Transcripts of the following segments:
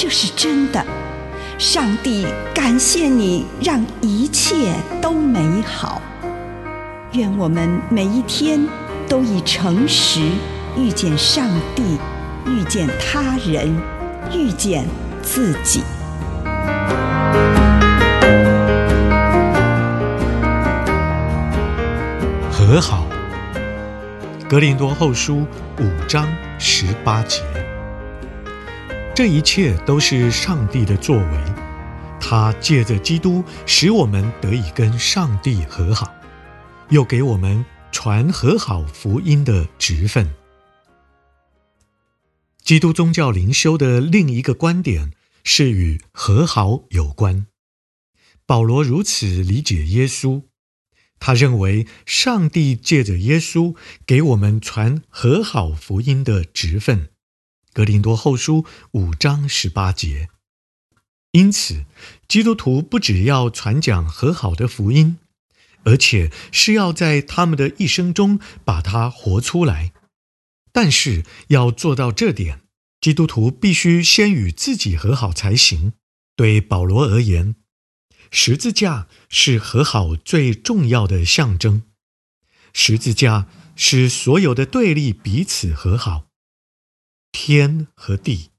这是真的。上帝感谢你，让一切都美好。愿我们每一天都以诚实遇见上帝，遇见他人，遇见自己。和好，格林多后书五章十八节。这一切都是上帝的作为，他借着基督使我们得以跟上帝和好，又给我们传和好福音的职分。基督宗教灵修的另一个观点是与和好有关。保罗如此理解耶稣。他认为，上帝借着耶稣给我们传和好福音的职分，格林多后书五章十八节。因此，基督徒不只要传讲和好的福音，而且是要在他们的一生中把它活出来。但是，要做到这点，基督徒必须先与自己和好才行。对保罗而言，十字架是和好最重要的象征。十字架使所有的对立彼此和好，天和地，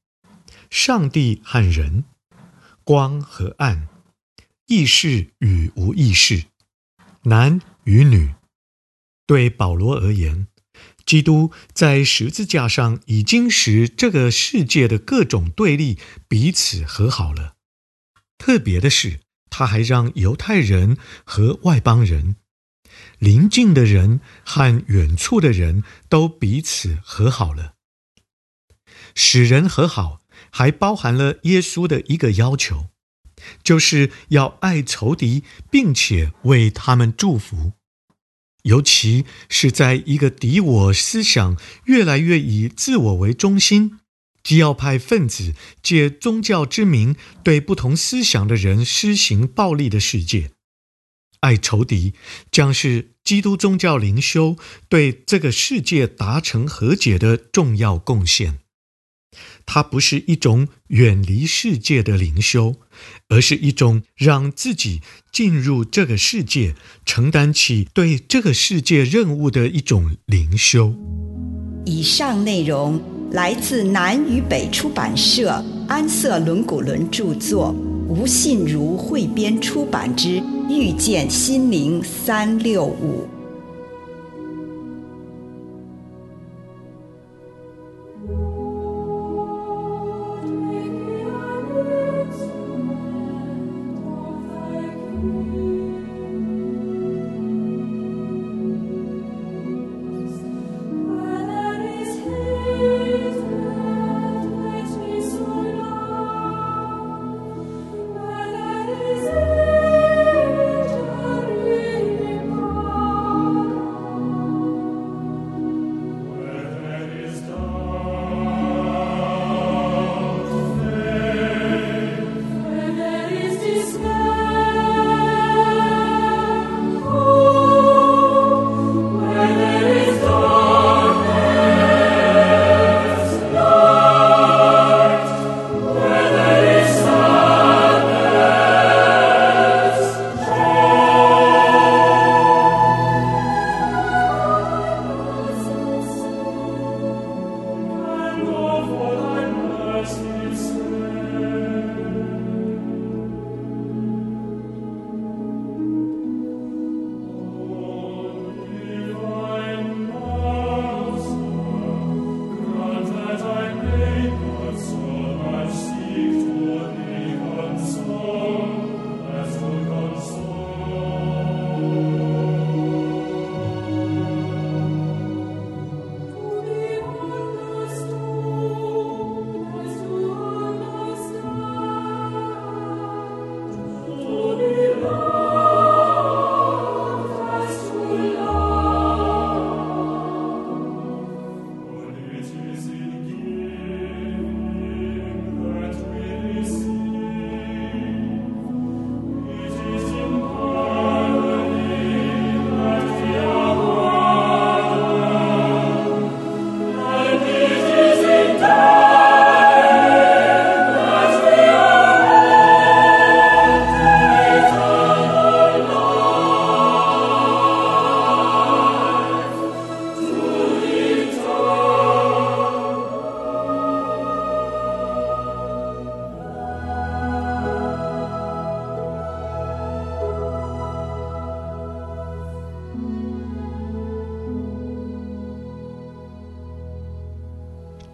上帝和人，光和暗，意识与无意识，男与女。对保罗而言，基督在十字架上已经使这个世界的各种对立彼此和好了。特别的是，他还让犹太人和外邦人、邻近的人和远处的人都彼此和好了。使人和好，还包含了耶稣的一个要求，就是要爱仇敌，并且为他们祝福。尤其是在一个敌我思想越来越以自我为中心。基要派分子借宗教之名对不同思想的人施行暴力的世界，爱仇敌将是基督宗教灵修对这个世界达成和解的重要贡献。它不是一种远离世界的灵修，而是一种让自己进入这个世界，承担起对这个世界任务的一种灵修。以上内容。来自南与北出版社安瑟伦古伦著作，吴信如汇编出版之《遇见心灵三六五》。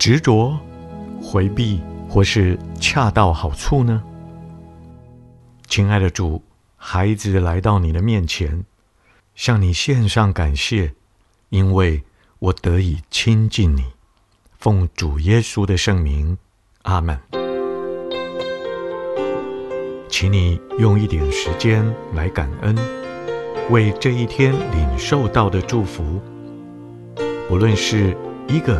执着、回避，或是恰到好处呢？亲爱的主，孩子来到你的面前，向你献上感谢，因为我得以亲近你。奉主耶稣的圣名，阿门。请你用一点时间来感恩，为这一天领受到的祝福，不论是一个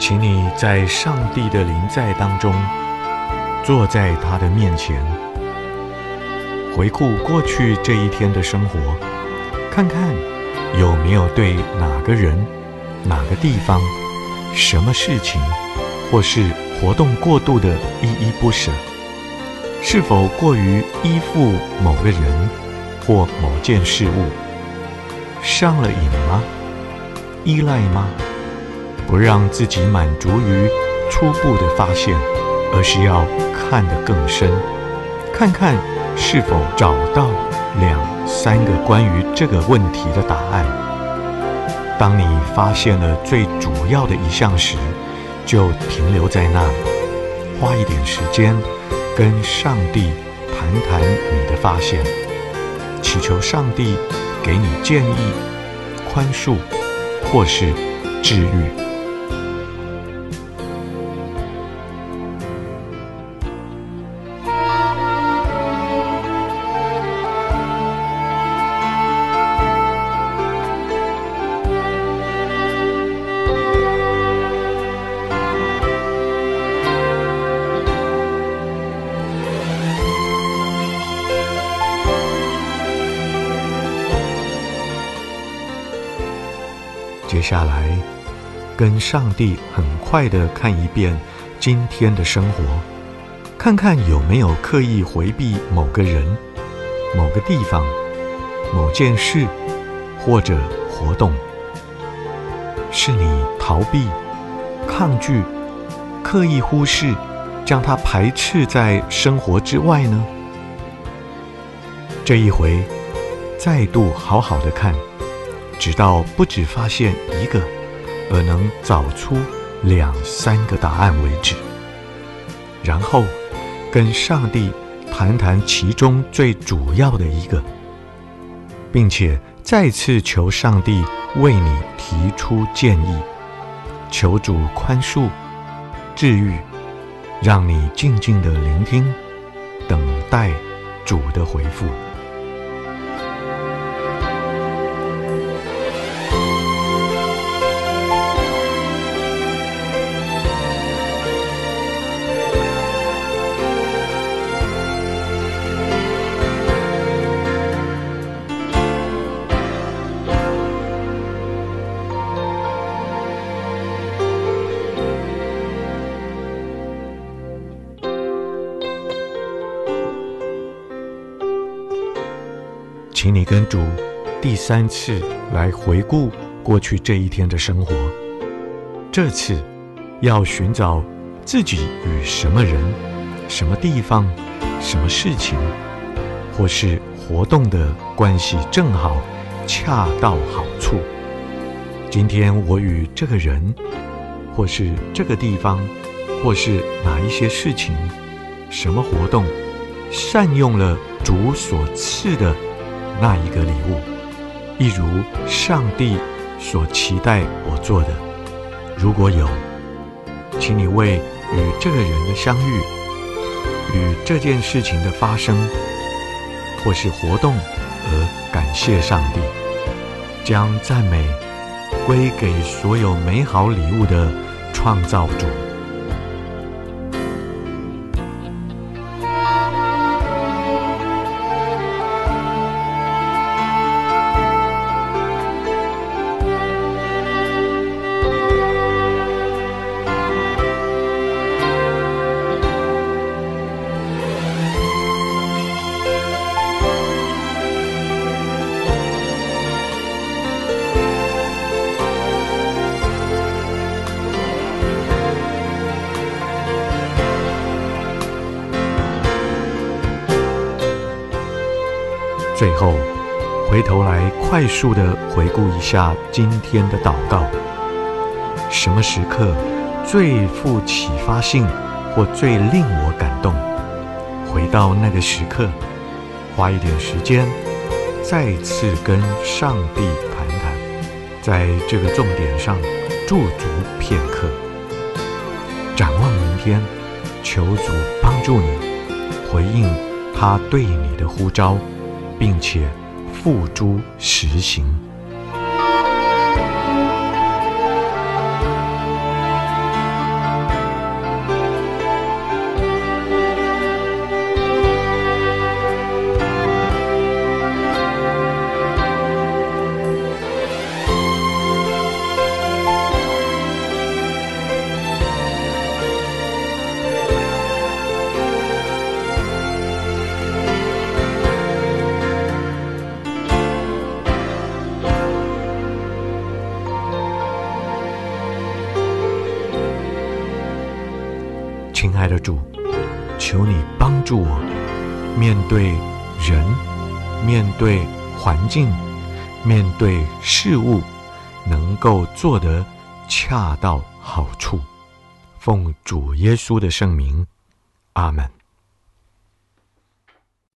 请你在上帝的临在当中，坐在他的面前，回顾过去这一天的生活，看看有没有对哪个人、哪个地方、什么事情，或是活动过度的依依不舍，是否过于依附某个人或某件事物，上了瘾吗？依赖吗？不让自己满足于初步的发现，而是要看得更深，看看是否找到两三个关于这个问题的答案。当你发现了最主要的一项时，就停留在那里，花一点时间跟上帝谈谈你的发现，祈求上帝给你建议、宽恕或是治愈。下来，跟上帝很快的看一遍今天的生活，看看有没有刻意回避某个人、某个地方、某件事或者活动，是你逃避、抗拒、刻意忽视，将它排斥在生活之外呢？这一回，再度好好的看。直到不只发现一个，而能找出两三个答案为止。然后跟上帝谈谈其中最主要的一个，并且再次求上帝为你提出建议，求主宽恕、治愈，让你静静的聆听，等待主的回复。主第三次来回顾过去这一天的生活，这次要寻找自己与什么人、什么地方、什么事情，或是活动的关系正好恰到好处。今天我与这个人，或是这个地方，或是哪一些事情、什么活动，善用了主所赐的。那一个礼物，一如上帝所期待我做的。如果有，请你为与这个人的相遇、与这件事情的发生，或是活动而感谢上帝。将赞美归给所有美好礼物的创造主。最后，回头来快速的回顾一下今天的祷告。什么时刻最富启发性，或最令我感动？回到那个时刻，花一点时间，再次跟上帝谈谈，在这个重点上驻足片刻。展望明天，求主帮助你回应他对你的呼召。并且付诸实行。亲爱的主，求你帮助我，面对人，面对环境，面对事物，能够做得恰到好处。奉主耶稣的圣名，阿门。